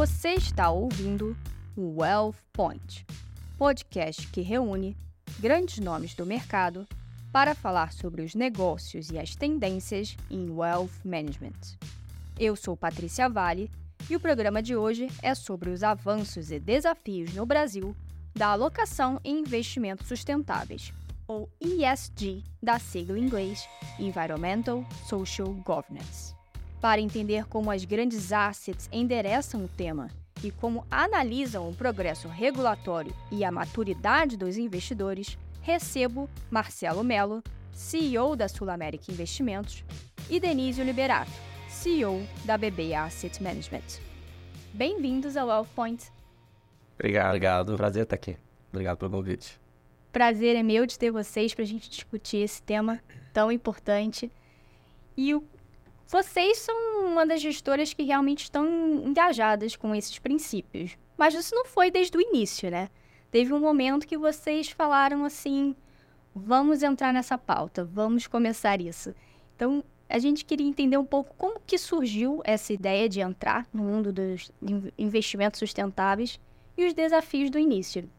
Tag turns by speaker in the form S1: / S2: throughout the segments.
S1: Você está ouvindo o Wealth Point, podcast que reúne grandes nomes do mercado para falar sobre os negócios e as tendências em Wealth Management. Eu sou Patrícia Vale e o programa de hoje é sobre os avanços e desafios no Brasil da alocação em investimentos sustentáveis, ou ESG, da sigla em inglês Environmental Social Governance. Para entender como as grandes assets endereçam o tema e como analisam o progresso regulatório e a maturidade dos investidores, recebo Marcelo Melo, CEO da Sul América Investimentos, e Denísio Liberato, CEO da BB Asset Management. Bem-vindos ao Wealth Point.
S2: Obrigado, obrigado. Prazer estar aqui. Obrigado pelo convite.
S1: Prazer é meu de ter vocês para a gente discutir esse tema tão importante. E o... vocês são uma das gestoras que realmente estão engajadas com esses princípios. Mas isso não foi desde o início, né? Teve um momento que vocês falaram assim: vamos entrar nessa pauta, vamos começar isso. Então, a gente queria entender um pouco como que surgiu essa ideia de entrar no mundo dos investimentos sustentáveis e os desafios do início.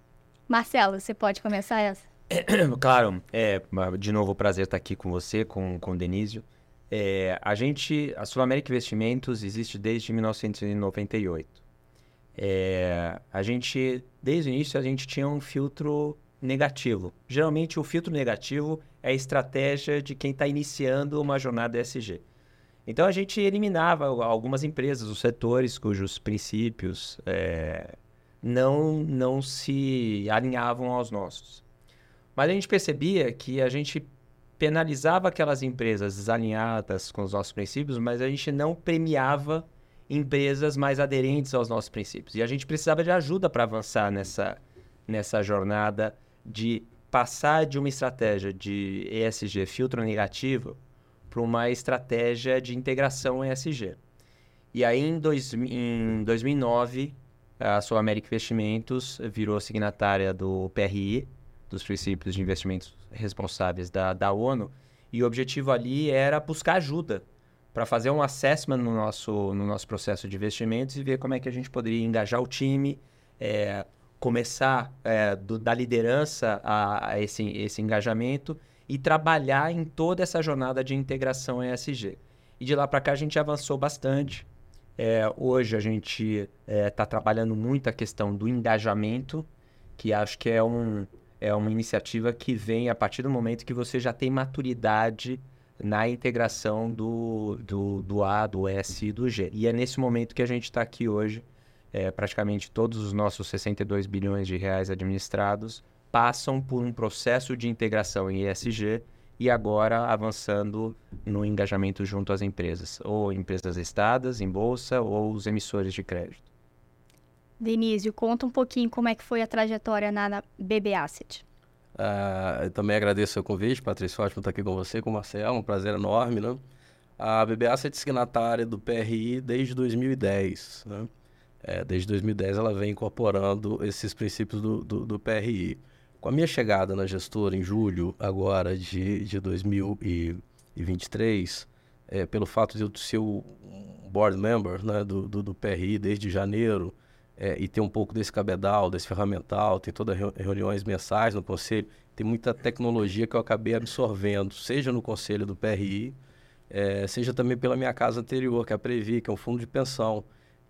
S1: Marcelo, você pode começar essa?
S2: Claro, é, de novo, prazer estar aqui com você, com, com o Denísio. É, a gente, a Sul América Investimentos existe desde 1998. É, a gente, desde o início, a gente tinha um filtro negativo. Geralmente, o filtro negativo é a estratégia de quem está iniciando uma jornada ESG. Então, a gente eliminava algumas empresas, os setores cujos princípios é, não, não se alinhavam aos nossos. Mas a gente percebia que a gente penalizava aquelas empresas desalinhadas com os nossos princípios, mas a gente não premiava empresas mais aderentes aos nossos princípios. E a gente precisava de ajuda para avançar nessa, nessa jornada de passar de uma estratégia de ESG filtro negativo para uma estratégia de integração ESG. E aí, em, dois, em 2009, a Sul América Investimentos virou signatária do PRI, dos Princípios de Investimentos Responsáveis da, da ONU, e o objetivo ali era buscar ajuda para fazer um assessment no nosso, no nosso processo de investimentos e ver como é que a gente poderia engajar o time, é, começar é, do, da liderança a, a, esse, esse engajamento e trabalhar em toda essa jornada de integração ESG. E de lá para cá a gente avançou bastante. É, hoje a gente está trabalhando muito a questão do engajamento, que acho que é, um, é uma iniciativa que vem a partir do momento que você já tem maturidade na integração do, do, do A, do S e do G. E é nesse momento que a gente está aqui hoje é, praticamente todos os nossos 62 bilhões de reais administrados passam por um processo de integração em ESG e agora avançando no engajamento junto às empresas, ou empresas listadas em bolsa ou os emissores de crédito.
S1: Denísio, conta um pouquinho como é que foi a trajetória na BB Asset.
S3: Uh, eu também agradeço o convite, Patrícia, ótimo estar aqui com você, com o Marcelo, um prazer enorme, né? A BB Asset é signatária do PRI desde 2010, né? É, desde 2010 ela vem incorporando esses princípios do, do, do, PRI. Com a minha chegada na gestora em julho agora de, de 2023, é, pelo fato de eu ser o board member né, do, do, do PRI desde janeiro é, e ter um pouco desse cabedal, desse ferramental, tem todas reuniões mensais no conselho, tem muita tecnologia que eu acabei absorvendo, seja no conselho do PRI, é, seja também pela minha casa anterior, que é a Previ, que é um fundo de pensão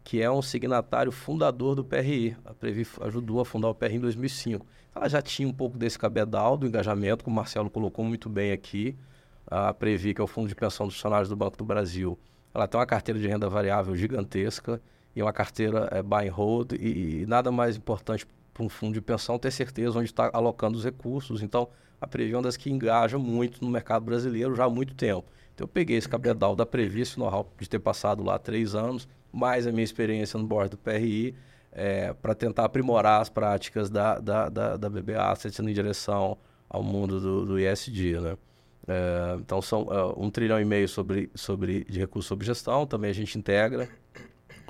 S3: que é um signatário fundador do PRI. A Previ ajudou a fundar o PRI em 2005. Ela já tinha um pouco desse cabedal do engajamento, como o Marcelo colocou muito bem aqui. A Previ, que é o Fundo de Pensão dos Funcionários do Banco do Brasil, ela tem uma carteira de renda variável gigantesca e uma carteira é, buy and hold e, e nada mais importante para um fundo de pensão ter certeza onde está alocando os recursos. Então, a Previ é uma das que engaja muito no mercado brasileiro já há muito tempo. Então, eu peguei esse cabedal da Previ, esse know-how de ter passado lá três anos, mais a minha experiência no board do PRI, é, para tentar aprimorar as práticas da, da, da, da BB Asset em direção ao mundo do, do ISD, né? É, então, são uh, um trilhão e meio sobre, sobre, de recursos sobre gestão, também a gente integra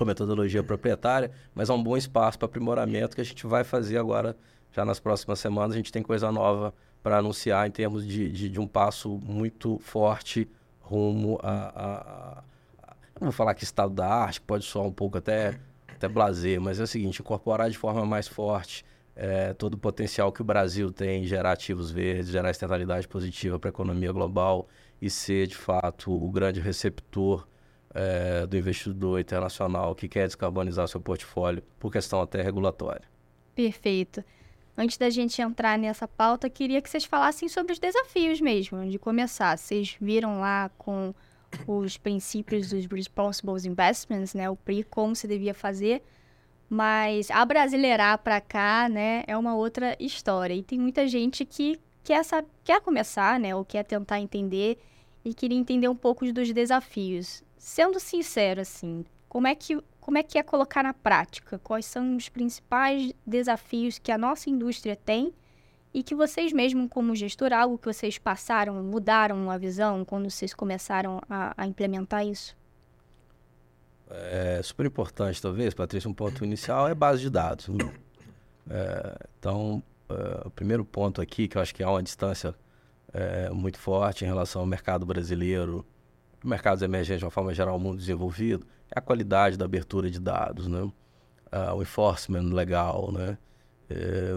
S3: com metodologia proprietária, mas é um bom espaço para aprimoramento que a gente vai fazer agora, já nas próximas semanas, a gente tem coisa nova para anunciar em termos de, de, de, um passo muito forte rumo a, a, não vou falar que estado da arte, pode soar um pouco até até blazer, mas é o seguinte, incorporar de forma mais forte é, todo o potencial que o Brasil tem em gerar ativos verdes, gerar externalidade positiva para a economia global e ser, de fato, o grande receptor é, do investidor internacional que quer descarbonizar seu portfólio por questão até regulatória.
S1: Perfeito. Antes da gente entrar nessa pauta, queria que vocês falassem sobre os desafios mesmo, de começar. Vocês viram lá com os princípios dos Responsible Investments, né, o PRI, como se devia fazer, mas a brasileirar para cá, né, é uma outra história. E tem muita gente que quer, quer começar, né, ou quer tentar entender e queria entender um pouco dos desafios. Sendo sincero, assim, como é que como é que é colocar na prática? Quais são os principais desafios que a nossa indústria tem e que vocês mesmo como gestor, algo que vocês passaram, mudaram a visão quando vocês começaram a, a implementar isso?
S3: É super importante, talvez, Patrícia, um ponto inicial é base de dados. É, então, é, o primeiro ponto aqui, que eu acho que há uma distância é, muito forte em relação ao mercado brasileiro, mercados emergentes de uma forma geral, o mundo desenvolvido, é a qualidade da abertura de dados, né? Uh, o enforcement legal, né? É,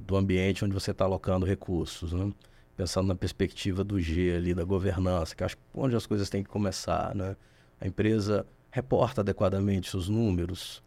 S3: do ambiente onde você está alocando recursos, né? Pensando na perspectiva do G ali, da governança, que acho que onde as coisas têm que começar, né? A empresa reporta adequadamente os números,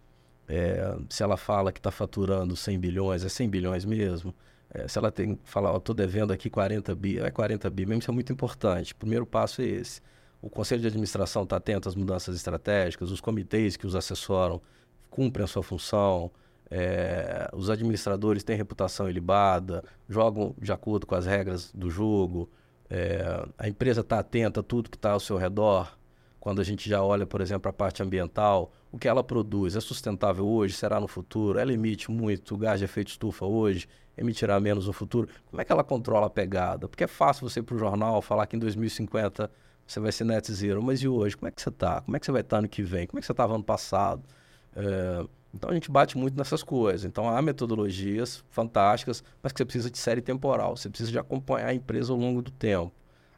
S3: é, se ela fala que está faturando 100 bilhões, é 100 bilhões mesmo. É, se ela tem fala, estou devendo aqui 40 bi, é 40 bi, mesmo isso é muito importante. O primeiro passo é esse. O conselho de administração está atento às mudanças estratégicas, os comitês que os assessoram cumprem a sua função, é, os administradores têm reputação ilibada, jogam de acordo com as regras do jogo, é, a empresa está atenta a tudo que está ao seu redor. Quando a gente já olha, por exemplo, a parte ambiental, o que ela produz é sustentável hoje, será no futuro? Ela emite muito gás de efeito estufa hoje, emitirá menos no futuro? Como é que ela controla a pegada? Porque é fácil você ir para o jornal falar que em 2050 você vai ser net zero, mas e hoje? Como é que você está? Como é que você vai estar tá ano que vem? Como é que você estava ano passado? É, então a gente bate muito nessas coisas. Então há metodologias fantásticas, mas que você precisa de série temporal, você precisa de acompanhar a empresa ao longo do tempo.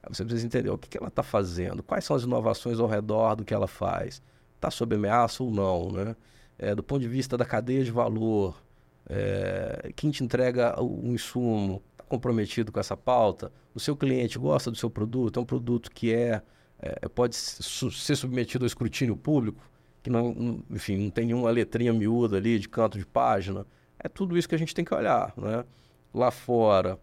S3: Você precisa entender o que, que ela está fazendo, quais são as inovações ao redor do que ela faz. Está sob ameaça ou não, né? É, do ponto de vista da cadeia de valor, é, quem te entrega o, o insumo comprometido com essa pauta, o seu cliente gosta do seu produto, é um produto que é, é pode ser submetido ao escrutínio público, que não, enfim, não tem nenhuma letrinha miúda ali de canto de página. É tudo isso que a gente tem que olhar, né? Lá fora,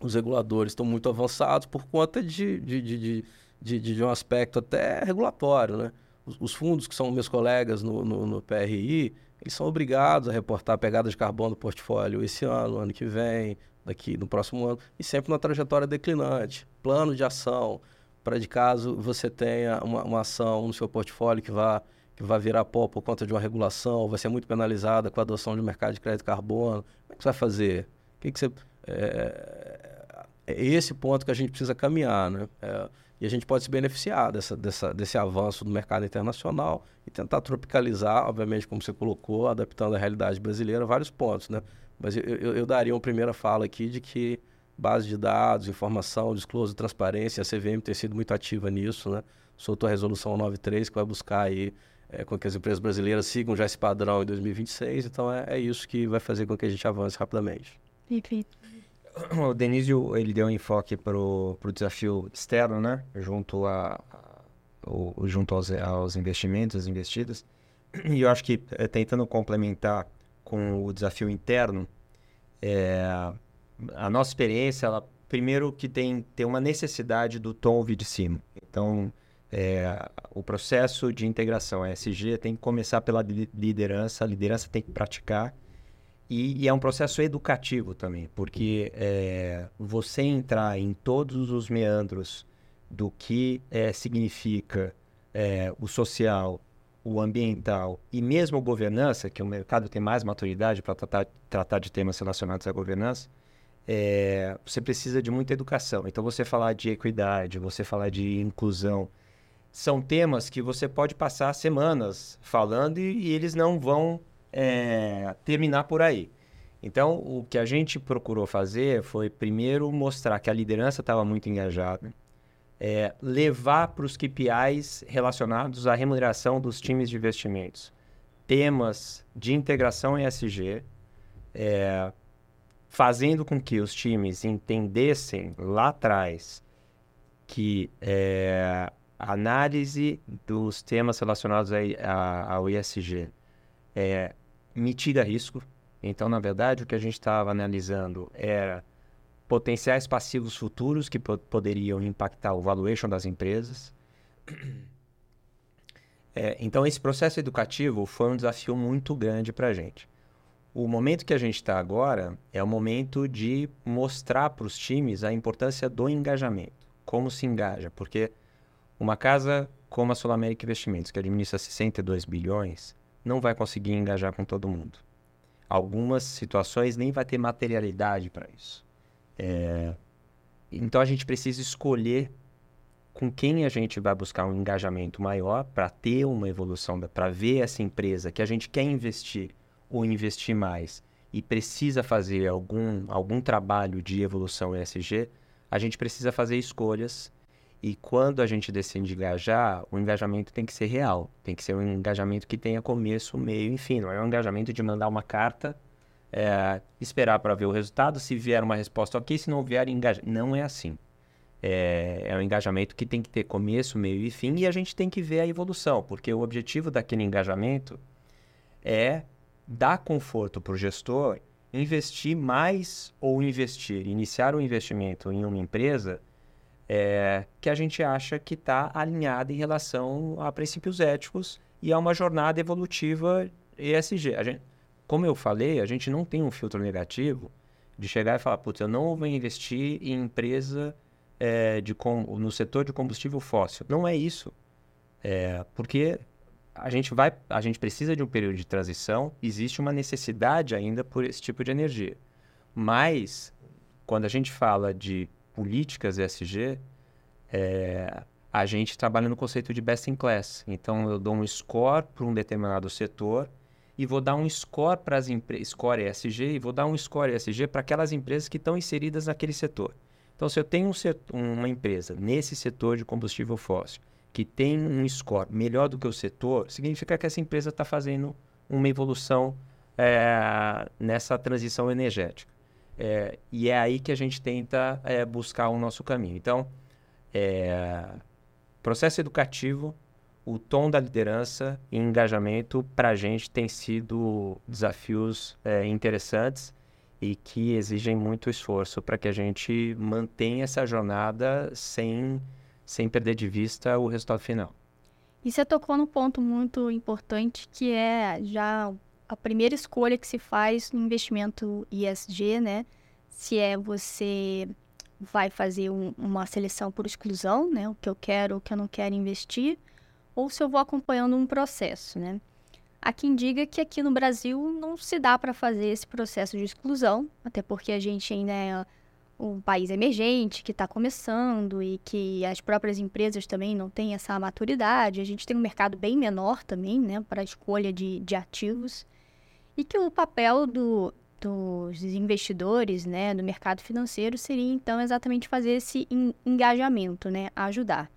S3: os reguladores estão muito avançados por conta de, de, de, de, de um aspecto até regulatório, né? Os, os, fundos que são meus colegas no, no, no, PRI, eles são obrigados a reportar a pegada de carbono do portfólio esse ano, ano que vem, daqui no próximo ano, e sempre na trajetória declinante. Plano de ação, para de caso você tenha uma, uma ação no seu portfólio que vá que vai virar pó por conta de uma regulação, vai ser muito penalizada com a adoção de um mercado de crédito carbono. Como é que você vai fazer? O que, que você, é, é esse ponto que a gente precisa caminhar, né? É, e a gente pode se beneficiar dessa, dessa, desse avanço do mercado internacional e tentar tropicalizar, obviamente, como você colocou, adaptando a realidade brasileira, vários pontos, né? Mas eu, eu, eu daria uma primeira fala aqui de que base de dados, informação, disclosure, transparência, a CVM tem sido muito ativa nisso, né? Soltou a resolução 93 que vai buscar aí é, com que as empresas brasileiras sigam já esse padrão em 2026. Então é, é isso que vai fazer com que a gente avance rapidamente.
S1: Perfeito.
S2: O Denísio, ele deu um enfoque para o desafio externo, né? Junto, a, a o, junto aos, aos investimentos investidos. E eu acho que, é, tentando complementar com o desafio interno, é, a nossa experiência, ela, primeiro que tem, tem uma necessidade do tom ouvir de cima. Então, é, o processo de integração ESG tem que começar pela liderança, a liderança tem que praticar. E, e é um processo educativo também, porque é, você entrar em todos os meandros do que é, significa é, o social, o ambiental e mesmo governança, que o mercado tem mais maturidade para tratar, tratar de temas relacionados à governança, é, você precisa de muita educação. Então, você falar de equidade, você falar de inclusão, são temas que você pode passar semanas falando e, e eles não vão é, terminar por aí. Então, o que a gente procurou fazer foi, primeiro, mostrar que a liderança estava muito engajada, é, levar para os KPIs relacionados à remuneração dos times de investimentos. temas de integração ESG, é, fazendo com que os times entendessem lá atrás que é, a análise dos temas relacionados a, a, ao ESG é, mitiga risco. Então, na verdade, o que a gente estava analisando era potenciais passivos futuros que poderiam impactar o valuation das empresas. É, então, esse processo educativo foi um desafio muito grande para a gente. O momento que a gente está agora é o momento de mostrar para os times a importância do engajamento, como se engaja, porque uma casa como a Sul América Investimentos, que administra 62 bilhões, não vai conseguir engajar com todo mundo. Algumas situações nem vai ter materialidade para isso. É... Então a gente precisa escolher com quem a gente vai buscar um engajamento maior para ter uma evolução, para ver essa empresa que a gente quer investir ou investir mais e precisa fazer algum, algum trabalho de evolução ESG, a gente precisa fazer escolhas. E quando a gente decide engajar, o engajamento tem que ser real. Tem que ser um engajamento que tenha começo, meio e fim. Não é um engajamento de mandar uma carta, é, esperar para ver o resultado. Se vier uma resposta ok, se não vier, engajar. Não é assim. É, é um engajamento que tem que ter começo, meio e fim. E a gente tem que ver a evolução, porque o objetivo daquele engajamento é dá conforto para o gestor investir mais ou investir, iniciar um investimento em uma empresa é, que a gente acha que está alinhada em relação a princípios éticos e a uma jornada evolutiva ESG. A gente, como eu falei, a gente não tem um filtro negativo de chegar e falar, putz, eu não vou investir em empresa é, de com, no setor de combustível fóssil. Não é isso. É, porque a gente vai, a gente precisa de um período de transição, existe uma necessidade ainda por esse tipo de energia. Mas quando a gente fala de políticas ESG, é, a gente trabalha no conceito de best in class. Então eu dou um score para um determinado setor e vou dar um score para as empresas, score ESG e vou dar um score ESG para aquelas empresas que estão inseridas naquele setor. Então se eu tenho um setor, uma empresa nesse setor de combustível fóssil que tem um score melhor do que o setor, significa que essa empresa está fazendo uma evolução é, nessa transição energética. É, e é aí que a gente tenta é, buscar o nosso caminho. Então, processo educativo, o tom da liderança e engajamento para a gente tem sido desafios é, interessantes e que exigem muito esforço para que a gente mantenha essa jornada sem sem perder de vista o resultado final.
S1: E você tocou num ponto muito importante que é já a primeira escolha que se faz no investimento ISG, né? Se é você vai fazer um, uma seleção por exclusão, né? O que eu quero, o que eu não quero investir, ou se eu vou acompanhando um processo, né? Há quem diga que aqui no Brasil não se dá para fazer esse processo de exclusão, até porque a gente ainda é um país emergente que está começando e que as próprias empresas também não têm essa maturidade. A gente tem um mercado bem menor também, né, para a escolha de, de ativos. E que o papel do, dos investidores, né, do mercado financeiro seria então exatamente fazer esse engajamento, né, ajudar.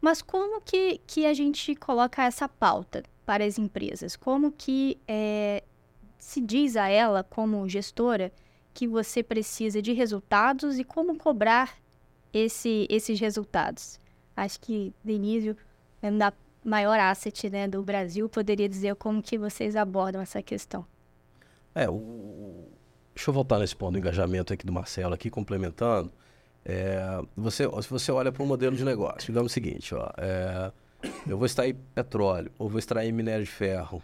S1: Mas como que, que a gente coloca essa pauta para as empresas? Como que é, se diz a ela, como gestora, que você precisa de resultados e como cobrar esse, esses resultados. Acho que Denísio, é da maior asset né, do Brasil, poderia dizer como que vocês abordam essa questão.
S3: É, o... deixa eu voltar nesse ponto do engajamento aqui do Marcelo, aqui complementando. É, você, se você olha para um modelo de negócio, digamos o seguinte, ó, é, eu vou extrair petróleo, ou vou extrair minério de ferro,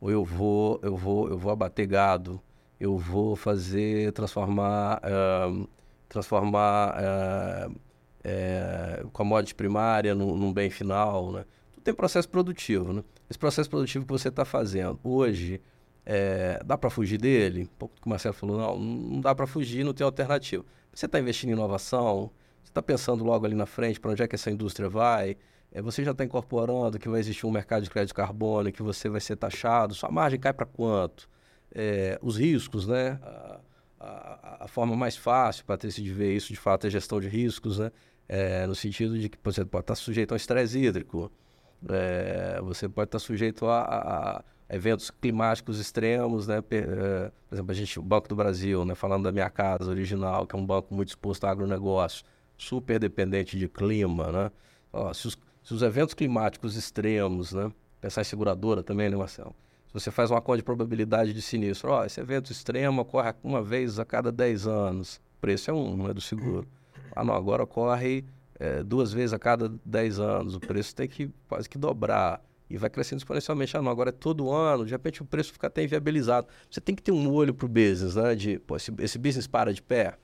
S3: ou eu vou, eu vou, eu vou abater gado, eu vou fazer, transformar, uh, transformar uh, uh, commodity primária num, num, bem final, né? Tudo tem processo produtivo, né? Esse processo produtivo que você está fazendo hoje, é, dá para fugir dele? Um pouco do que o Marcelo falou, não, não dá para fugir, não tem alternativa. Você está investindo em inovação, você está pensando logo ali na frente para onde é que essa indústria vai, é, você já está incorporando que vai existir um mercado de crédito de carbono, que você vai ser taxado, sua margem cai para quanto? é, os riscos, né? A, a, a, forma mais fácil, Patrícia, de ver isso de fato é gestão de riscos, né? É, no sentido de que você pode estar sujeito a um estresse hídrico, é, você pode estar sujeito a, a, eventos climáticos extremos, né? Por exemplo, a gente, o Banco do Brasil, né? Falando da minha casa original, que é um banco muito exposto a agronegócio, super dependente de clima, né? Ó, se, os, se, os, eventos climáticos extremos, né? Pensar em seguradora também, né, Marcelo? Se você faz uma conta de probabilidade de sinistro, ó, esse evento extremo ocorre uma vez a cada 10 anos, o preço é um, não é do seguro. Ah, não, agora ocorre é, duas vezes a cada 10 anos, o preço tem que quase que dobrar e vai crescendo exponencialmente. Ah, não, agora é todo ano, de repente o preço fica até inviabilizado. Você tem que ter um olho para o business, né? De, pô, esse, esse business para de pé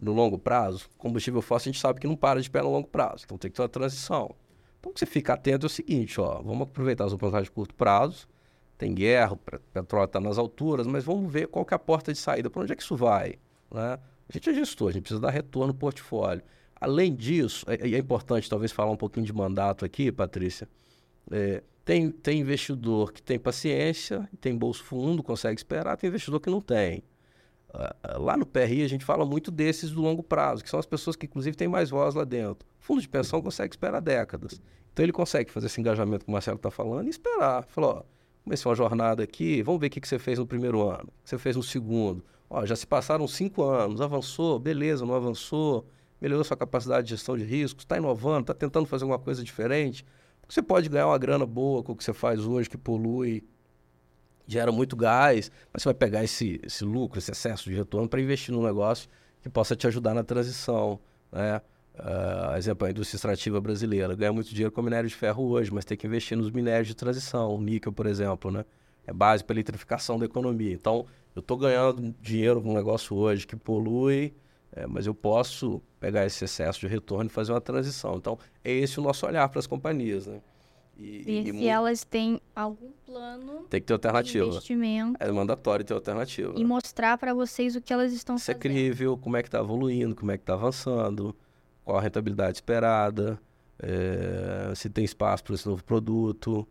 S3: no longo prazo. Combustível fóssil a gente sabe que não para de pé no longo prazo, então tem que ter uma transição. Então, o que você fica atento é o seguinte, ó, vamos aproveitar as oportunidades de curto prazo, tem guerra, o petróleo está nas alturas, mas vamos ver qual que é a porta de saída, para onde é que isso vai, né? A gente é gestor, a gente precisa dar retorno no portfólio. Além disso, é, é importante talvez falar um pouquinho de mandato aqui, Patrícia, é, tem, tem investidor que tem paciência, tem bolso fundo, consegue esperar, tem investidor que não tem. Uh, lá no PRI a gente fala muito desses do longo prazo, que são as pessoas que inclusive têm mais voz lá dentro. Fundo de pensão consegue esperar décadas. Então ele consegue fazer esse engajamento que o Marcelo está falando e esperar. Falou, ó, comecei uma jornada aqui, vamos ver o que, que você fez no primeiro ano, o que você fez no segundo. Ó, já se passaram cinco anos, avançou, beleza, não avançou, melhorou sua capacidade de gestão de riscos, está inovando, está tentando fazer alguma coisa diferente. Você pode ganhar uma grana boa com o que você faz hoje, que polui, gera muito gás, mas você vai pegar esse, esse lucro, esse excesso de retorno para investir num negócio que possa te ajudar na transição. Né? Uh, exemplo, a indústria extrativa brasileira ganha muito dinheiro com minério de ferro hoje, mas tem que investir nos minérios de transição, o níquel, por exemplo, né? É base para a eletrificação da economia. Então, eu estou ganhando dinheiro com um negócio hoje que polui, é, mas eu posso pegar esse excesso de retorno e fazer uma transição. Então, é esse o nosso olhar para as companhias, né?
S1: E, e, e se elas têm algum plano
S3: tem que ter alternativa.
S1: de investimento.
S3: É mandatório ter alternativa.
S1: E mostrar para vocês o que elas estão
S3: Ser
S1: fazendo.
S3: Ser crível, como é que está evoluindo, como é que está avançando, qual a rentabilidade esperada, é, se tem espaço para esse novo produto.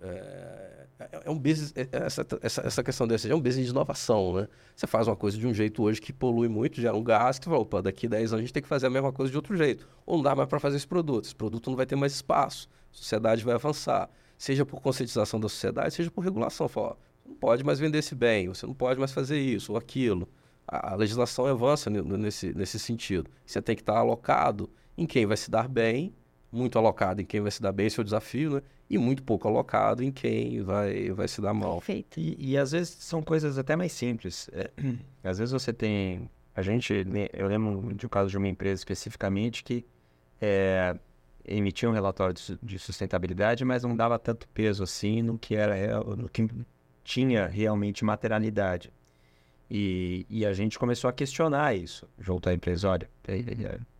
S3: É, é, é um business, é, é essa, essa, essa questão desse é um business de inovação, né? Você faz uma coisa de um jeito hoje que polui muito, gera um gás, que fala, opa, daqui 10 anos a gente tem que fazer a mesma coisa de outro jeito. Ou não dá mais para fazer esse produto. Esse produto não vai ter mais espaço. A sociedade vai avançar. Seja por conscientização da sociedade, seja por regulação. Fala, você não pode mais vender esse bem, você não pode mais fazer isso ou aquilo. A, a legislação avança nesse, nesse sentido. Você tem que estar alocado em quem vai se dar bem, muito alocado em quem vai se dar bem, esse é o desafio, né? e muito pouco alocado em quem vai, vai se dar mal.
S1: Perfeito.
S2: E, e às vezes são coisas até mais simples. É, às vezes você tem. A gente, eu lembro de um caso de uma empresa especificamente que é, emitia um relatório de, de, sustentabilidade, mas não dava tanto peso assim no que era no que tinha realmente materialidade. E, e, a gente começou a questionar isso junto à empresa. Olha, é,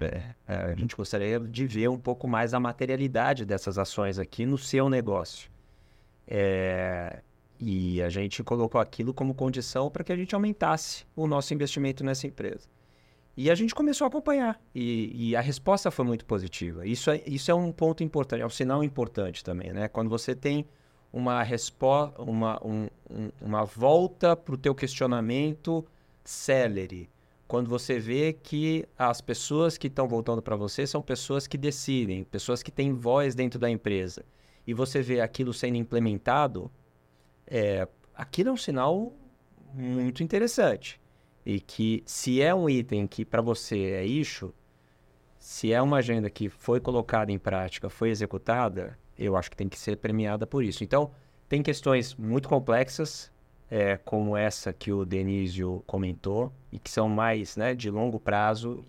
S2: é, é, a gente gostaria de ver um pouco mais a materialidade dessas ações aqui no seu negócio. É, e a gente colocou aquilo como condição para que a gente aumentasse o nosso investimento nessa empresa. E a gente começou a acompanhar. E, e a resposta foi muito positiva. Isso é, isso é um ponto importante, é um sinal importante também, né? Quando você tem uma resposta, uma, um, um, uma volta para o teu questionamento celere. Quando você vê que as pessoas que estão voltando para você são pessoas que decidem, pessoas que têm voz dentro da empresa, e você vê aquilo sendo implementado, é, aquilo é um sinal muito interessante. E que se é um item que para você é issue, se é uma agenda que foi colocada em prática, foi executada, eu acho que tem que ser premiada por isso. Então, tem questões muito complexas, é, como essa que o Denísio comentou, e que são mais né, de longo prazo,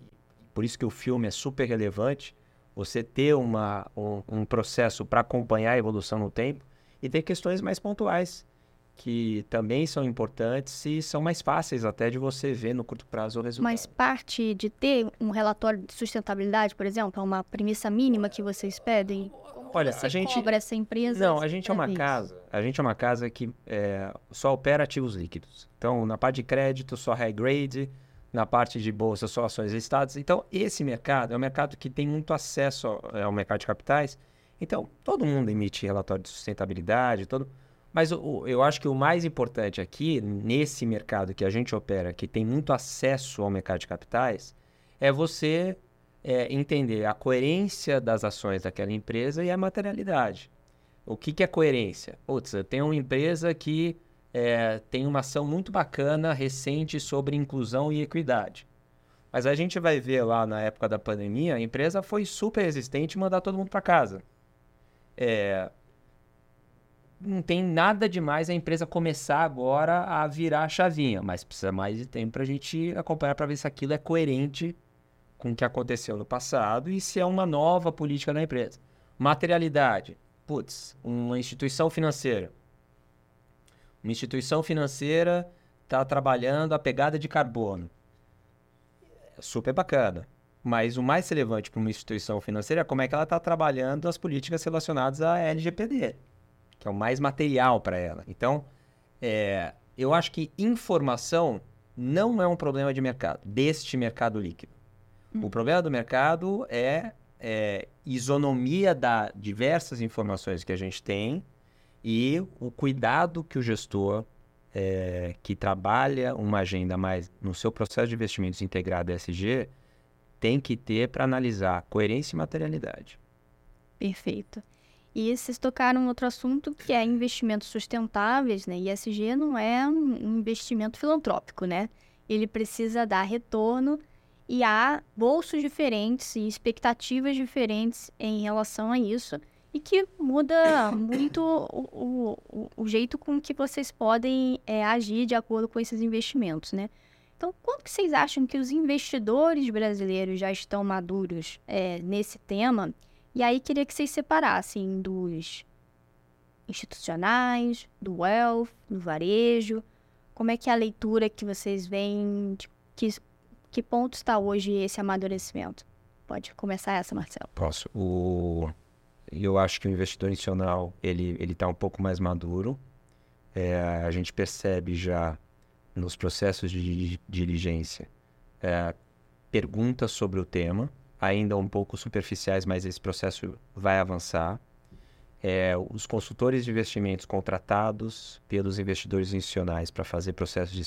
S2: por isso que o filme é super relevante, você ter uma, um, um processo para acompanhar a evolução no tempo, e tem questões mais pontuais, que também são importantes e são mais fáceis até de você ver no curto prazo o resultado.
S1: Mas parte de ter um relatório de sustentabilidade, por exemplo, é uma premissa mínima que vocês pedem?
S2: Olha,
S1: Você
S2: a gente
S1: cobra essa empresa.
S2: Não, a gente é uma casa. A gente é uma casa que é, só opera ativos líquidos. Então, na parte de crédito, só high grade. Na parte de bolsa, só ações listadas. Então, esse mercado é um mercado que tem muito acesso ao, ao mercado de capitais. Então, todo mundo emite relatório de sustentabilidade, todo. Mas o, eu acho que o mais importante aqui, nesse mercado que a gente opera, que tem muito acesso ao mercado de capitais, é você é, entender a coerência das ações daquela empresa e a materialidade. o que, que é coerência? Putz, eu tenho uma empresa que é, tem uma ação muito bacana, recente, sobre inclusão e equidade. Mas a gente vai ver lá na época da pandemia, a empresa foi super resistente em mandar todo mundo para casa. É, não tem nada demais a empresa começar agora a virar a chavinha, mas precisa mais de tempo para a gente acompanhar para ver se aquilo é coerente com o que aconteceu no passado e se é uma nova política da empresa. Materialidade. Putz, uma instituição financeira. Uma instituição financeira está trabalhando a pegada de carbono. É super bacana. Mas o mais relevante para uma instituição financeira é como é que ela está trabalhando as políticas relacionadas à LGPD que é o mais material para ela. Então, é, eu acho que informação não é um problema de mercado, deste mercado líquido. Hum. O problema do mercado é, é isonomia da diversas informações que a gente tem e o cuidado que o gestor é, que trabalha uma agenda mais no seu processo de investimentos integrado ESG tem que ter para analisar coerência e materialidade.
S1: Perfeito. E vocês tocaram outro assunto que é investimentos sustentáveis, né? ESG não é um investimento filantrópico, né? Ele precisa dar retorno e há bolsos diferentes e expectativas diferentes em relação a isso e que muda muito o, o, o jeito com que vocês podem é, agir de acordo com esses investimentos, né? Então, quanto que vocês acham que os investidores brasileiros já estão maduros é, nesse tema? E aí queria que vocês separassem dos institucionais, do wealth, do varejo. Como é que é a leitura que vocês veem? Que, que ponto está hoje esse amadurecimento? Pode começar essa, Marcelo.
S2: Posso. O... Eu acho que o investidor institucional ele ele está um pouco mais maduro. É, a gente percebe já nos processos de diligência é, perguntas sobre o tema ainda um pouco superficiais, mas esse processo vai avançar. É, os consultores de investimentos contratados pelos investidores institucionais para fazer processos de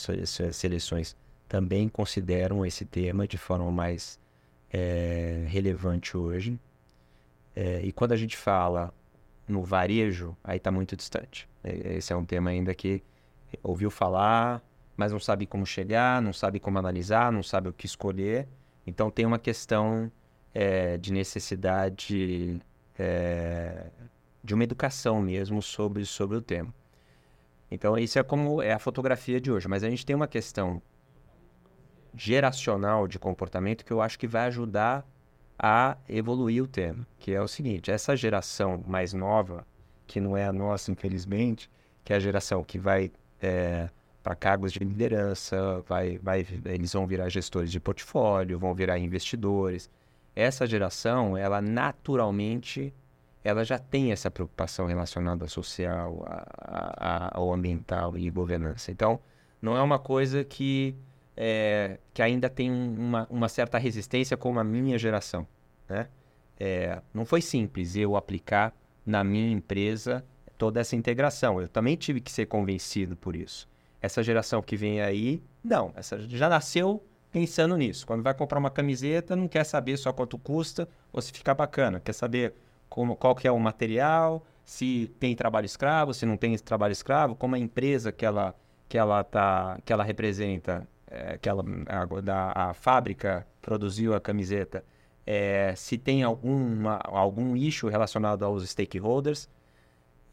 S2: seleções também consideram esse tema de forma mais é, relevante hoje. É, e quando a gente fala no varejo, aí está muito distante. Esse é um tema ainda que ouviu falar, mas não sabe como chegar, não sabe como analisar, não sabe o que escolher. Então tem uma questão é, de necessidade é, de uma educação mesmo sobre, sobre o tema. Então, isso é como é a fotografia de hoje. Mas a gente tem uma questão geracional de comportamento que eu acho que vai ajudar a evoluir o tema, que é o seguinte, essa geração mais nova, que não é a nossa, infelizmente, que é a geração que vai é, para cargos de liderança, vai, vai, eles vão virar gestores de portfólio, vão virar investidores, essa geração, ela naturalmente, ela já tem essa preocupação relacionada ao social, a, a, ao ambiental e governança. Então, não é uma coisa que, é, que ainda tem uma, uma, certa resistência como a minha geração. Né? É, não foi simples eu aplicar na minha empresa toda essa integração. Eu também tive que ser convencido por isso. Essa geração que vem aí, não, essa já nasceu pensando nisso. Quando vai comprar uma camiseta, não quer saber só quanto custa ou se fica bacana. Quer saber como, qual que é o material, se tem trabalho escravo, se não tem trabalho escravo, como a empresa que ela, que ela, tá, que ela representa, é, que ela, a, da, a fábrica produziu a camiseta, é, se tem alguma, algum issue relacionado aos stakeholders.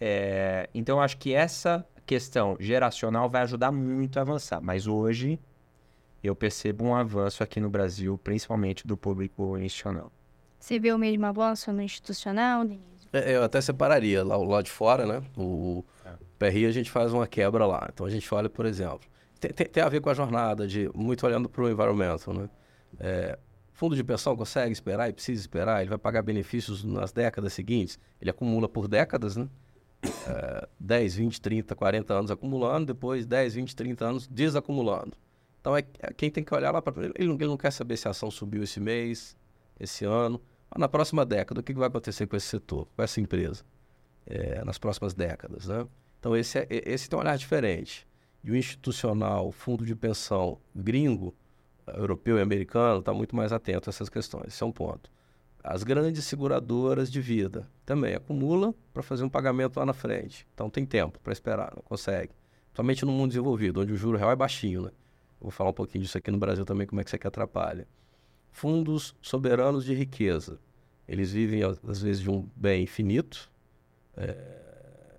S2: É, então, acho que essa questão geracional vai ajudar muito a avançar. Mas hoje, eu percebo um avanço aqui no Brasil, principalmente do público institucional.
S1: Você vê o mesmo avanço no institucional, Denise?
S3: É, eu até separaria lá, lá de fora, né? O é. PRI a gente faz uma quebra lá. Então a gente olha, por exemplo, tem, tem, a ver com a jornada, de muito olhando para o environmental, né? É, fundo de pensão consegue esperar e precisa esperar, ele vai pagar benefícios nas décadas seguintes, ele acumula por décadas, né? É, 10, 20, 30, 40 anos acumulando, depois 10, 20, 30 anos desacumulando. Então, é, é quem tem que olhar lá para ele, ele, ele não quer saber se a ação subiu esse mês, esse ano, mas na próxima década, o que vai acontecer com esse setor, com essa empresa, é, nas próximas décadas, né? Então, esse, é, esse tem um olhar diferente. E o institucional, fundo de pensão gringo, europeu e americano, está muito mais atento a essas questões. Esse é um ponto. as grandes seguradoras de vida também acumulam para fazer um pagamento lá na frente. Então tem tempo para esperar, não consegue. Somente no mundo desenvolvido, onde o juro real é baixinho, né? Vou falar um pouquinho disso aqui no Brasil também, como é que isso aqui atrapalha. Fundos soberanos de riqueza. Eles vivem, às vezes, de um bem finito, é,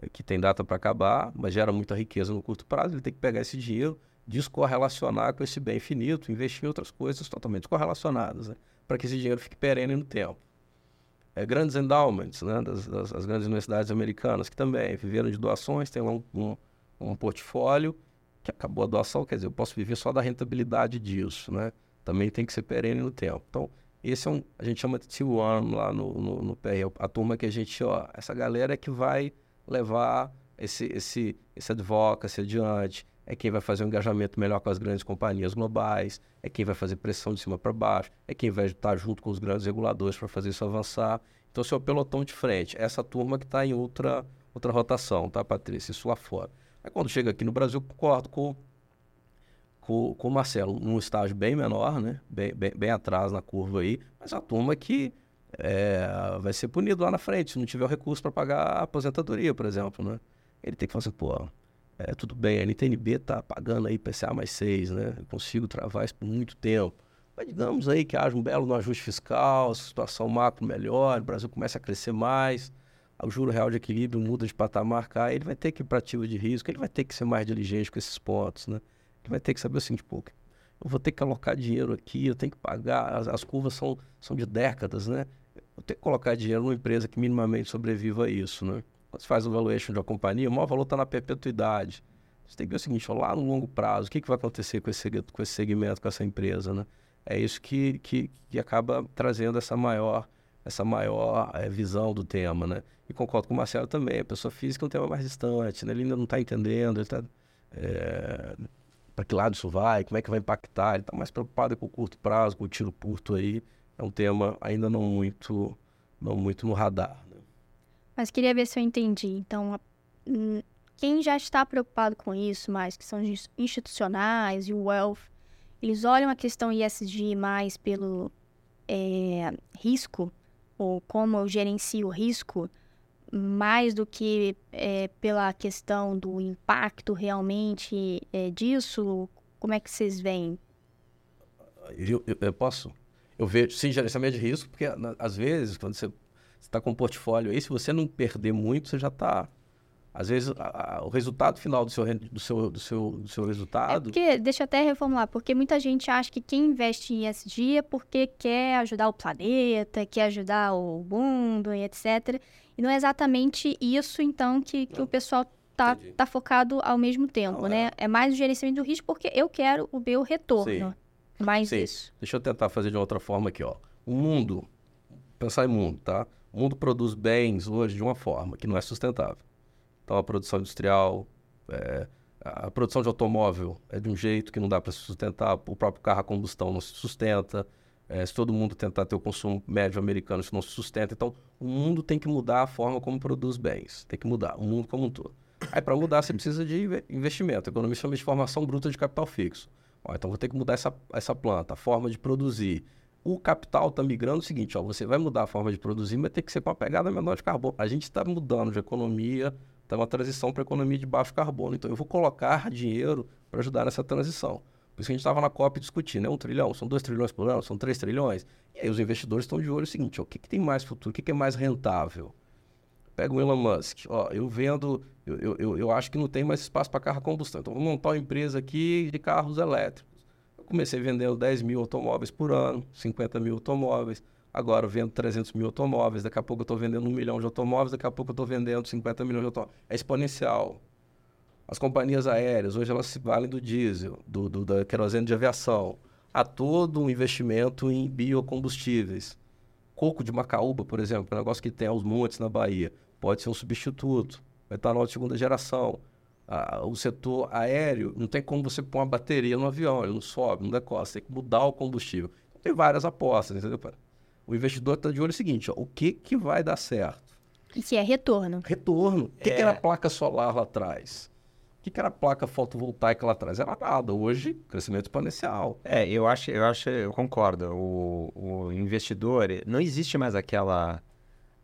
S3: que tem data para acabar, mas gera muita riqueza no curto prazo. Ele tem que pegar esse dinheiro, descorrelacionar com esse bem finito, investir em outras coisas totalmente descorrelacionadas, né? para que esse dinheiro fique perene no tempo. É, grandes endowments, né? das, das, grandes universidades americanas, que também viveram de doações, tem lá um, um, um portfólio que acabou a doação, quer dizer, eu posso viver só da rentabilidade disso, né? Também tem que ser perene no tempo. Então, esse é um, a gente chama de T1 lá no, no, no PR, a turma que a gente, ó, essa galera é que vai levar esse, esse, esse advocacy adiante, é quem vai fazer um engajamento melhor com as grandes companhias globais, é quem vai fazer pressão de cima para baixo, é quem vai estar junto com os grandes reguladores para fazer isso avançar. Então, esse é o pelotão de frente. Essa turma que está em outra, outra rotação, tá, Patrícia? Isso lá fora. Aí quando chega aqui no Brasil, concordo com, com, com o Marcelo, num estágio bem menor, né? Bem, bem, bem atrás na curva aí, mas a turma que é, vai ser punido lá na frente, se não tiver o recurso para pagar a aposentadoria, por exemplo, né? Ele tem que fazer, pô, é, tudo bem, a NTNB tá pagando aí PCA mais 6, né? Eu consigo travar isso por muito tempo. Mas digamos aí que haja um belo no ajuste fiscal, a situação macro melhor, o Brasil começa a crescer mais, o juro real de equilíbrio muda de patamar, cai, ele vai ter que ir para ativo de risco, ele vai ter que ser mais diligente com esses pontos, né? Ele vai ter que saber o seguinte, pô, eu vou ter que alocar dinheiro aqui, eu tenho que pagar, as, as curvas são, são de décadas, né? Eu tenho que colocar dinheiro numa empresa que minimamente sobreviva a isso, né? Quando você faz o valuation de uma companhia, o maior valor está na perpetuidade. Você tem que ver o seguinte, ó, lá no longo prazo, o que, que vai acontecer com esse, com esse segmento, com essa empresa, né? É isso que, que, que acaba trazendo essa maior essa maior é, visão do tema, né? E concordo com o Marcelo também, a pessoa física é um tema mais distante, né? Ele ainda não está entendendo, ele está... É, para que lado isso vai, como é que vai impactar, ele está mais preocupado com o curto prazo, com o tiro curto aí, é um tema ainda não muito, não muito no radar. Né?
S1: Mas queria ver se eu entendi, então, hum, quem já está preocupado com isso mais, que são institucionais e o wealth, eles olham a questão ESG mais pelo é, risco ou como eu gerencio o risco, mais do que é, pela questão do impacto realmente é, disso? Como é que vocês veem?
S3: Eu, eu, eu, posso? Eu vejo, sim, gerenciamento de risco, porque às vezes, quando você está com um portfólio aí, se você não perder muito, você já está às vezes, a, a, o resultado final do seu, do seu, do seu, do seu resultado. É
S1: porque, deixa eu até reformular, porque muita gente acha que quem investe em ESG é porque quer ajudar o planeta, quer ajudar o mundo e etc. E não é exatamente isso, então, que, que o pessoal tá, tá focado ao mesmo tempo, não, né? É. é. mais o gerenciamento do risco porque eu quero o meu retorno. Sim. Mais Sim. isso.
S3: Deixa eu tentar fazer de outra forma aqui, ó. O mundo, pensar em mundo, tá? O mundo produz bens hoje de uma forma que não é sustentável. Então a produção industrial, é, a produção de automóvel é de um jeito que não dá para se sustentar, o próprio carro a combustão não se sustenta. É, se todo mundo tentar ter o consumo médio americano, isso não se sustenta. Então, o mundo tem que mudar a forma como produz bens. Tem que mudar, o mundo como um todo. Aí, para mudar, você precisa de investimento. A economia chama de formação bruta de capital fixo. Ó, então, vou ter que mudar essa, essa planta, a forma de produzir. O capital está migrando o seguinte, ó, você vai mudar a forma de produzir, mas tem que ser com uma pegada menor de carbono. A gente está mudando de economia Está uma transição para economia de baixo carbono. Então, eu vou colocar dinheiro para ajudar nessa transição. Por isso que a gente estava na COP discutindo, é um trilhão, são dois trilhões por ano, são três trilhões. E aí os investidores estão de olho no seguinte, ó, o que, que tem mais futuro, o que, que é mais rentável? Pega o Elon Musk, ó, eu vendo, eu, eu, eu acho que não tem mais espaço para carro combustão, então vou montar uma empresa aqui de carros elétricos. Eu comecei vendendo 10 mil automóveis por ano, 50 mil automóveis. Agora eu vendo 300 mil automóveis, daqui a pouco eu estou vendendo um milhão de automóveis, daqui a pouco eu estou vendendo 50 milhões de automóveis. É exponencial. As companhias aéreas, hoje elas se valem do diesel, do, do, da querosene de aviação. Há todo um investimento em biocombustíveis. Coco de Macaúba, por exemplo, é um negócio que tem aos montes na Bahia, pode ser um substituto. Etanol de segunda geração. Ah, o setor aéreo, não tem como você pôr uma bateria no avião, ele não sobe, não decola, você tem que mudar o combustível. Tem várias apostas, entendeu? O investidor está de olho no seguinte, ó, o que, que vai dar certo?
S1: E que é retorno.
S3: Retorno. O que, é... que era a placa solar lá atrás? O que, que era placa fotovoltaica lá atrás? Era nada. Hoje, crescimento exponencial.
S2: É, eu acho, eu acho, eu concordo. O, o investidor, não existe mais aquela,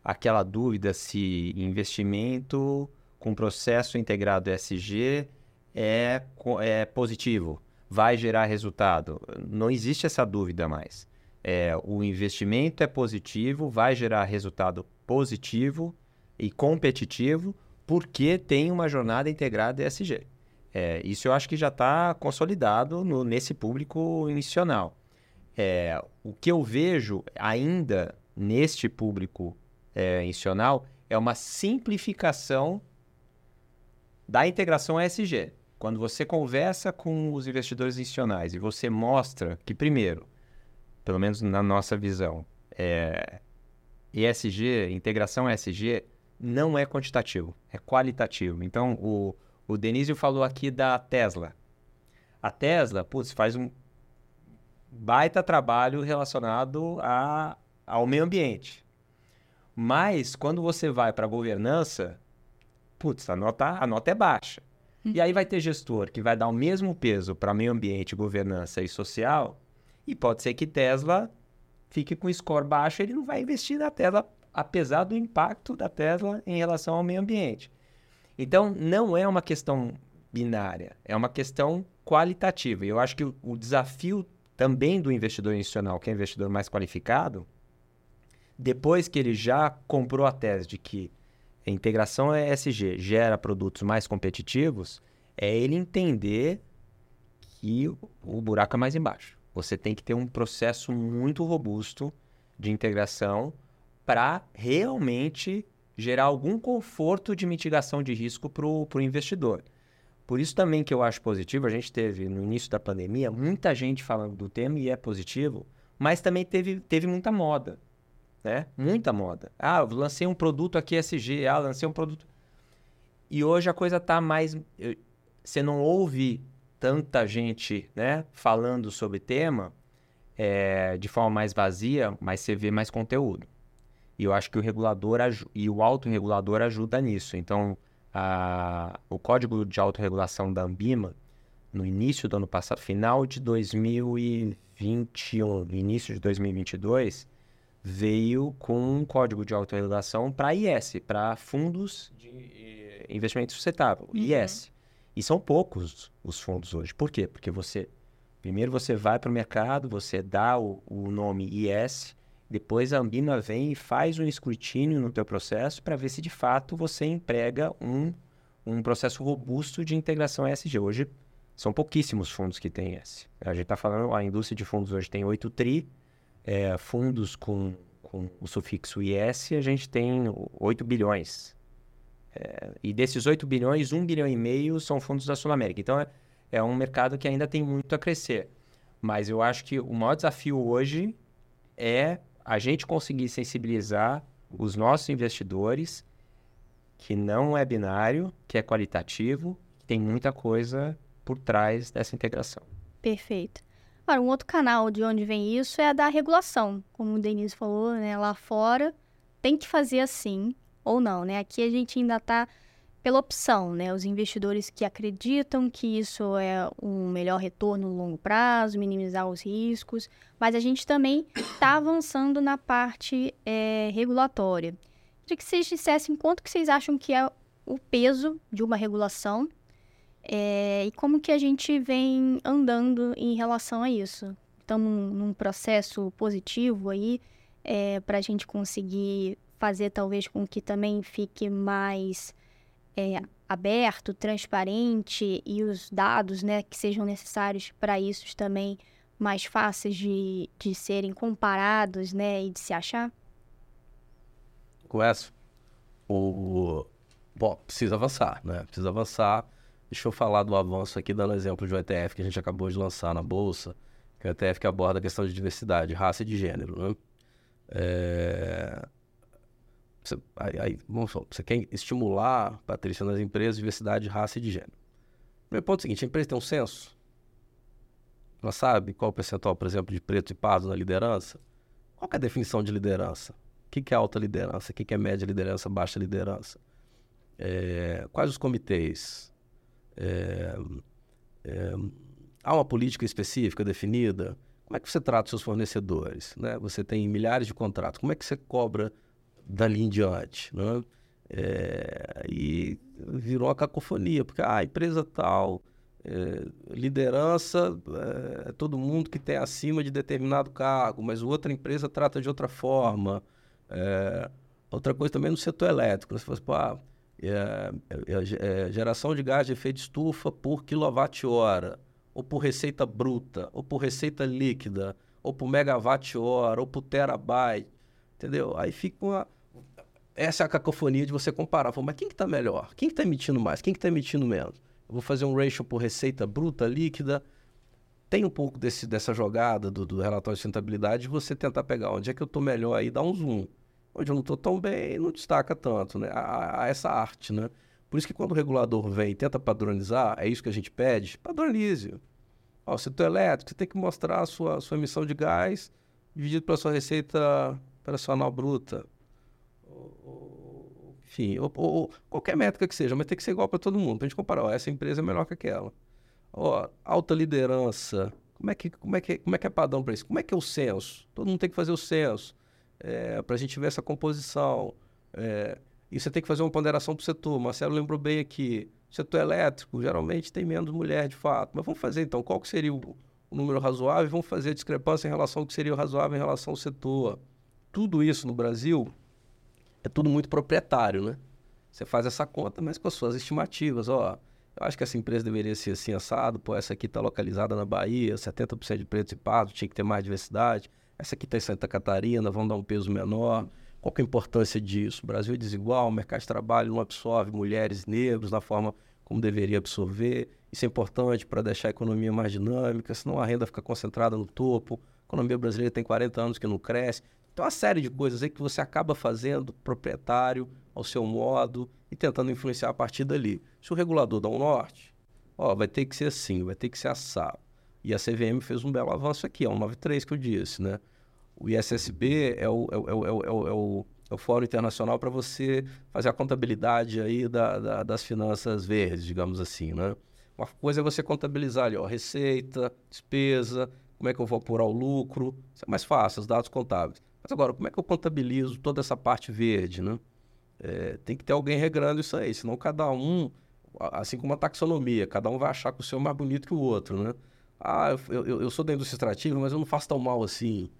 S2: aquela dúvida se investimento com processo integrado ESG é, é positivo, vai gerar resultado. Não existe essa dúvida mais. É, o investimento é positivo, vai gerar resultado positivo e competitivo porque tem uma jornada integrada ESG. É, isso eu acho que já está consolidado no, nesse público institucional. É, o que eu vejo ainda neste público é, institucional é uma simplificação da integração ESG. Quando você conversa com os investidores institucionais e você mostra que, primeiro, pelo menos na nossa visão, é, ESG, integração ESG, não é quantitativo, é qualitativo. Então, o, o Denísio falou aqui da Tesla. A Tesla, putz, faz um baita trabalho relacionado a, ao meio ambiente. Mas, quando você vai para a governança, putz, a nota, a nota é baixa. E aí vai ter gestor que vai dar o mesmo peso para meio ambiente, governança e social, e pode ser que Tesla fique com score baixo, ele não vai investir na Tesla apesar do impacto da Tesla em relação ao meio ambiente. Então, não é uma questão binária, é uma questão qualitativa. E eu acho que o, o desafio também do investidor institucional, que é investidor mais qualificado, depois que ele já comprou a tese de que a integração ESG gera produtos mais competitivos, é ele entender que o buraco é mais embaixo. Você tem que ter um processo muito robusto de integração para realmente gerar algum conforto de mitigação de risco para o investidor. Por isso também que eu acho positivo, a gente teve no início da pandemia muita gente falando do tema e é positivo, mas também teve, teve muita moda, né? Muita moda. Ah, eu lancei um produto aqui SG, ah, lancei um produto... E hoje a coisa está mais... Você não ouve tanta gente né, falando sobre tema é, de forma mais vazia, mas você vê mais conteúdo. E eu acho que o regulador e o autorregulador ajuda nisso. Então, a, o código de autorregulação da Ambima, no início do ano passado, final de 2021, início de 2022, veio com um código de autorregulação para IS, para fundos de eh, investimento sustentável, uhum. IS. E são poucos os fundos hoje. Por quê? Porque você, primeiro você vai para o mercado, você dá o, o nome IS, depois a Ambima vem e faz um escrutínio no teu processo para ver se de fato você emprega um, um processo robusto de integração ESG. Hoje são pouquíssimos fundos que têm esse. A gente está falando, a indústria de fundos hoje tem 8 tri, é, fundos com, com o sufixo IS, a gente tem 8 bilhões. É, e desses 8 bilhões, 1 bilhão e meio são fundos da Sul América. Então é, é um mercado que ainda tem muito a crescer. Mas eu acho que o maior desafio hoje é a gente conseguir sensibilizar os nossos investidores que não é binário, que é qualitativo, que tem muita coisa por trás dessa integração.
S1: Perfeito. Agora, um outro canal de onde vem isso é a da regulação. Como o Denise falou, né, lá fora tem que fazer assim ou não, né? Aqui a gente ainda está pela opção, né? Os investidores que acreditam que isso é um melhor retorno no longo prazo, minimizar os riscos, mas a gente também está avançando na parte é, regulatória. Queria que vocês dissessem quanto que vocês acham que é o peso de uma regulação é, e como que a gente vem andando em relação a isso. Estamos num processo positivo aí é, para a gente conseguir fazer talvez com que também fique mais é, aberto, transparente e os dados né, que sejam necessários para isso também mais fáceis de, de serem comparados né, e de se achar?
S3: Com essa, o, bom, precisa avançar, né? Precisa avançar. Deixa eu falar do avanço aqui, dando exemplo de um ETF que a gente acabou de lançar na Bolsa, que é o ETF que aborda a questão de diversidade, raça e de gênero. Né? É... Você, aí, aí, vamos falar, você quer estimular, Patrícia, nas empresas, diversidade de raça e de gênero. Primeiro ponto é o seguinte, a empresa tem um censo? Ela sabe qual o percentual, por exemplo, de preto e pardo na liderança? Qual é a definição de liderança? O que é alta liderança? O que é média liderança, baixa liderança? É, quais os comitês? É, é, há uma política específica definida? Como é que você trata os seus fornecedores? Né? Você tem milhares de contratos. Como é que você cobra em diante? Né? É, e virou uma cacofonia, porque ah, a empresa tal, é, liderança é, é todo mundo que tem acima de determinado cargo, mas outra empresa trata de outra forma. É, outra coisa também no setor elétrico. Né? Você fala, assim, ah, é, é, é, geração de gás de efeito estufa por quilowatt-hora, ou por receita bruta, ou por receita líquida, ou por megawatt-hora, ou por terabyte, entendeu? Aí fica uma... Essa é a cacofonia de você comparar. Mas quem que está melhor? Quem que está emitindo mais? Quem que está emitindo menos? Eu vou fazer um ratio por receita bruta, líquida. Tem um pouco desse, dessa jogada do, do relatório de sustentabilidade de você tentar pegar onde é que eu estou melhor aí, dar um zoom onde eu não estou tão bem, não destaca tanto, né? A, a, essa arte, né? Por isso que quando o regulador vem e tenta padronizar, é isso que a gente pede, padronize. Ó, o setor elétrico, você tem que mostrar a sua, sua emissão de gás dividido pela sua receita operacional bruta. Enfim, ou, ou, qualquer métrica que seja, mas tem que ser igual para todo mundo. Para a gente comparar, ó, essa empresa é melhor que aquela. Ó, alta liderança, como é que, como é, que, como é, que é padrão para isso? Como é que é o censo? Todo mundo tem que fazer o censo é, para a gente ver essa composição. É, e você tem que fazer uma ponderação para o setor. Marcelo lembrou bem aqui. Setor elétrico geralmente tem menos mulher de fato. Mas vamos fazer então, qual que seria o, o número razoável vamos fazer a discrepância em relação ao que seria o razoável em relação ao setor. Tudo isso no Brasil é tudo muito proprietário, né? Você faz essa conta, mas com as suas estimativas. Ó, eu acho que essa empresa deveria ser assim assado, pô, essa aqui está localizada na Bahia, 70% de pretos e pardos, tinha que ter mais diversidade. Essa aqui está em Santa Catarina, vão dar um peso menor. Qual é a importância disso? O Brasil é desigual, o mercado de trabalho não absorve mulheres negros da forma como deveria absorver. Isso é importante para deixar a economia mais dinâmica, senão a renda fica concentrada no topo. A economia brasileira tem 40 anos que não cresce. Então, uma série de coisas aí que você acaba fazendo proprietário, ao seu modo, e tentando influenciar a partir dali. Se o regulador dá um norte, ó, vai ter que ser assim, vai ter que ser assado. E a CVM fez um belo avanço aqui, é o 93 que eu disse, né? O ISSB é o, é o, é o, é o, é o, é o fórum internacional para você fazer a contabilidade aí da, da, das finanças verdes, digamos assim, né? Uma coisa é você contabilizar ali, ó, receita, despesa, como é que eu vou apurar o lucro, isso é mais fácil, os dados contábeis. Mas agora, como é que eu contabilizo toda essa parte verde, né? É, tem que ter alguém regrando isso aí, senão cada um, assim como a taxonomia, cada um vai achar que o seu é mais bonito que o outro, né? Ah, eu, eu, eu sou da indústria extrativa, mas eu não faço tão mal assim.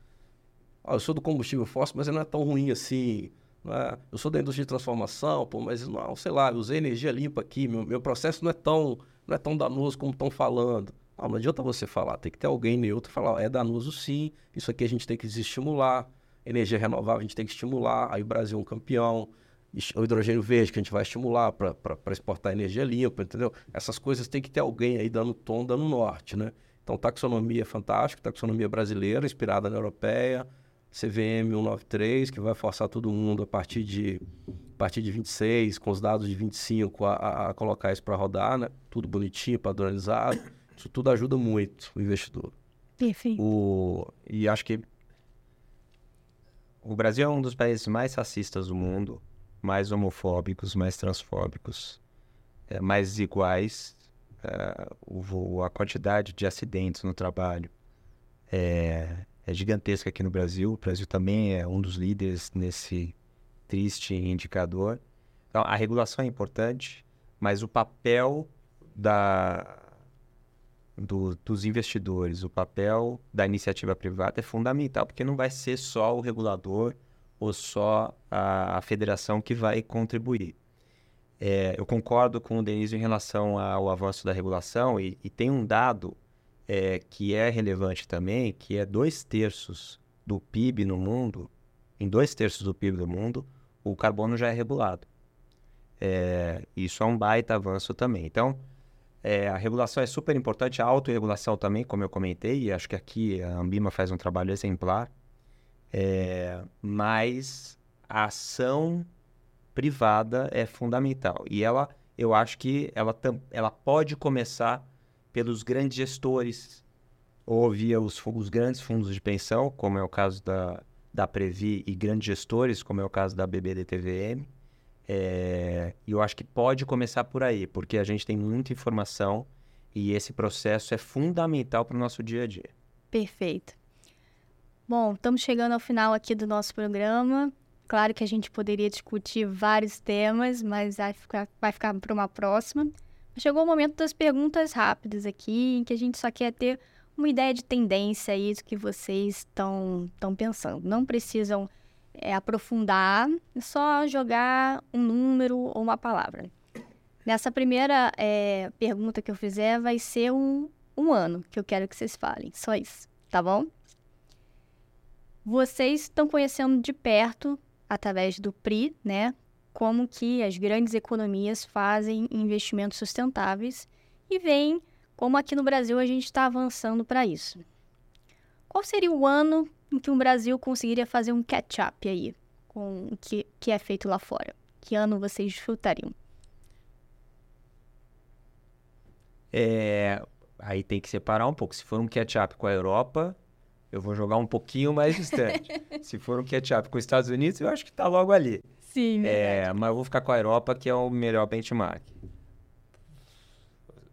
S3: Ah, eu sou do combustível fóssil, mas ele não é tão ruim assim. É? Eu sou da indústria de transformação, pô, mas não, sei lá, eu usei energia limpa aqui, meu, meu processo não é tão, não é tão danoso como estão falando. Não, não adianta você falar, tem que ter alguém neutro e falar, é danoso sim, isso aqui a gente tem que desestimular, energia renovável a gente tem que estimular, aí o Brasil é um campeão, o hidrogênio verde que a gente vai estimular para exportar energia limpa, entendeu? Essas coisas tem que ter alguém aí dando tom, dando norte, né? Então, taxonomia é fantástica, taxonomia brasileira, inspirada na europeia, CVM 193, que vai forçar todo mundo a partir de, a partir de 26, com os dados de 25, a, a, a colocar isso para rodar, né? Tudo bonitinho, padronizado. Isso tudo ajuda muito o investidor.
S1: Perfeito.
S2: O, e acho que o Brasil é um dos países mais racistas do mundo, mais homofóbicos, mais transfóbicos, é, mais desiguais uh, o, a quantidade de acidentes no trabalho é, é, gigantesca aqui no Brasil. O Brasil também é um dos líderes nesse triste indicador. Então, a regulação é importante, mas o papel da, do, dos investidores, o papel da iniciativa privada é fundamental, porque não vai ser só o regulador ou só a, a federação que vai contribuir. É, eu concordo com o Denise em relação ao avanço da regulação e, e tem um dado é, que é relevante também, que é dois terços do PIB no mundo, em dois terços do PIB do mundo, o carbono já é regulado. É, isso é um baita avanço também. Então, é, a regulação é super importante, a autorregulação também, como eu comentei, e acho que aqui a Ambima faz um trabalho exemplar, é, mas a ação privada é fundamental. E ela, eu acho que ela, ela pode começar pelos grandes gestores ou via os, os grandes fundos de pensão, como é o caso da, da Previ, e grandes gestores, como é o caso da BBDTVM. É, e eu acho que pode começar por aí, porque a gente tem muita informação e esse processo é fundamental para o nosso dia a dia.
S1: Perfeito. Bom, estamos chegando ao final aqui do nosso programa. Claro que a gente poderia discutir vários temas, mas vai ficar, vai ficar para uma próxima. Chegou o momento das perguntas rápidas aqui, em que a gente só quer ter uma ideia de tendência aí do que vocês estão pensando. Não precisam é, aprofundar, só jogar um número ou uma palavra. Nessa primeira é, pergunta que eu fizer, vai ser um, um ano que eu quero que vocês falem. Só isso, tá bom? Vocês estão conhecendo de perto, através do PRI, né? Como que as grandes economias fazem investimentos sustentáveis e veem como aqui no Brasil a gente está avançando para isso. Qual seria o ano em que o Brasil conseguiria fazer um catch-up aí com o que, que é feito lá fora? Que ano vocês disfrutariam?
S2: É, aí tem que separar um pouco. Se for um catch-up com a Europa, eu vou jogar um pouquinho mais distante. Se for um catch-up com os Estados Unidos, eu acho que está logo ali.
S1: Sim,
S2: é, mas eu vou ficar com a Europa, que é o melhor benchmark.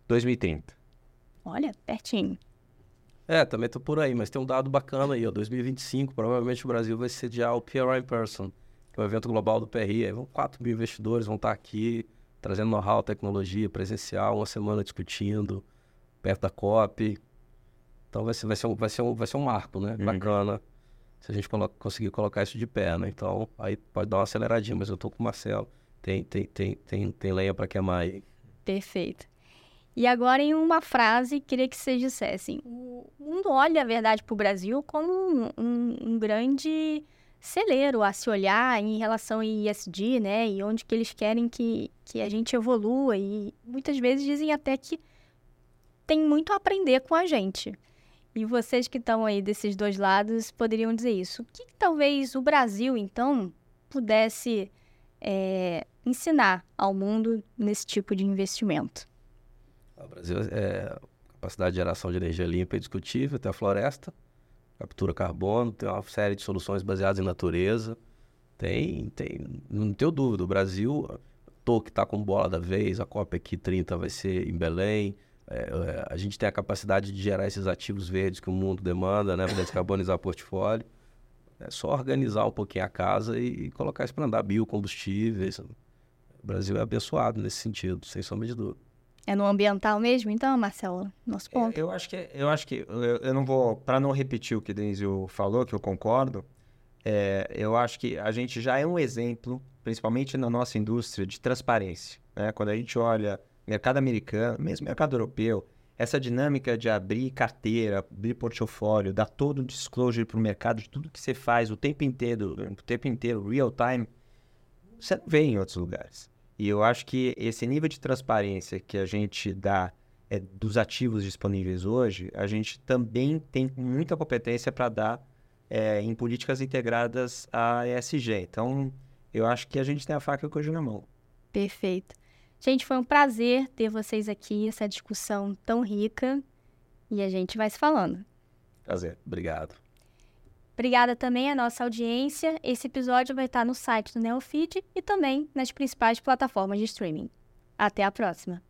S2: 2030.
S1: Olha, pertinho.
S3: É, também tô por aí, mas tem um dado bacana aí, ó. 2025, provavelmente o Brasil vai sediar o PRI in Person, que é o evento global do PRI. Aí vão 4 mil investidores vão estar aqui, trazendo know-how, tecnologia, presencial, uma semana discutindo, perto da COP. Então vai ser, vai ser, um, vai ser, um, vai ser um marco, né? Uhum. Bacana. Se a gente colo conseguir colocar isso de pé, né? Então, aí pode dar uma aceleradinha, mas eu tô com o Marcelo. Tem, tem, tem, tem, tem lenha para queimar aí.
S1: Perfeito. E agora, em uma frase, queria que vocês dissessem: o mundo olha a verdade para o Brasil como um, um, um, grande celeiro a se olhar em relação ao ISD, né? E onde que eles querem que, que a gente evolua. E muitas vezes dizem até que tem muito a aprender com a gente. E vocês que estão aí desses dois lados poderiam dizer isso. O que, que talvez o Brasil, então, pudesse é, ensinar ao mundo nesse tipo de investimento?
S3: O Brasil é capacidade de geração de energia limpa e discutível, tem a floresta, captura carbono, tem uma série de soluções baseadas em natureza. Tem, tem, não tenho dúvida, o Brasil, tô que está com bola da vez, a Copa aqui 30 vai ser em Belém. É, é, a gente tem a capacidade de gerar esses ativos verdes que o mundo demanda, né, para descarbonizar o portfólio. É só organizar um pouquinho a casa e, e colocar isso para andar biocombustíveis. O Brasil é abençoado nesse sentido, sem sombra de dúvida.
S1: É no ambiental mesmo, então, Marcelo? Nosso ponto.
S2: Eu, eu acho que, eu acho que, eu, eu não vou, para não repetir o que o Denizio falou, que eu concordo, é, eu acho que a gente já é um exemplo, principalmente na nossa indústria, de transparência. Né? Quando a gente olha mercado americano, mesmo mercado europeu, essa dinâmica de abrir carteira, abrir portfólio, dar todo o disclosure para o mercado de tudo que você faz o tempo inteiro, o tempo inteiro, real time, você não vê em outros lugares. E eu acho que esse nível de transparência que a gente dá é, dos ativos disponíveis hoje, a gente também tem muita competência para dar é, em políticas integradas à ESG. Então, eu acho que a gente tem a faca e o queijo na mão.
S1: Perfeito. Gente, foi um prazer ter vocês aqui, essa discussão tão rica. E a gente vai se falando.
S3: Prazer. Obrigado.
S1: Obrigada também à nossa audiência. Esse episódio vai estar no site do Neofeed e também nas principais plataformas de streaming. Até a próxima!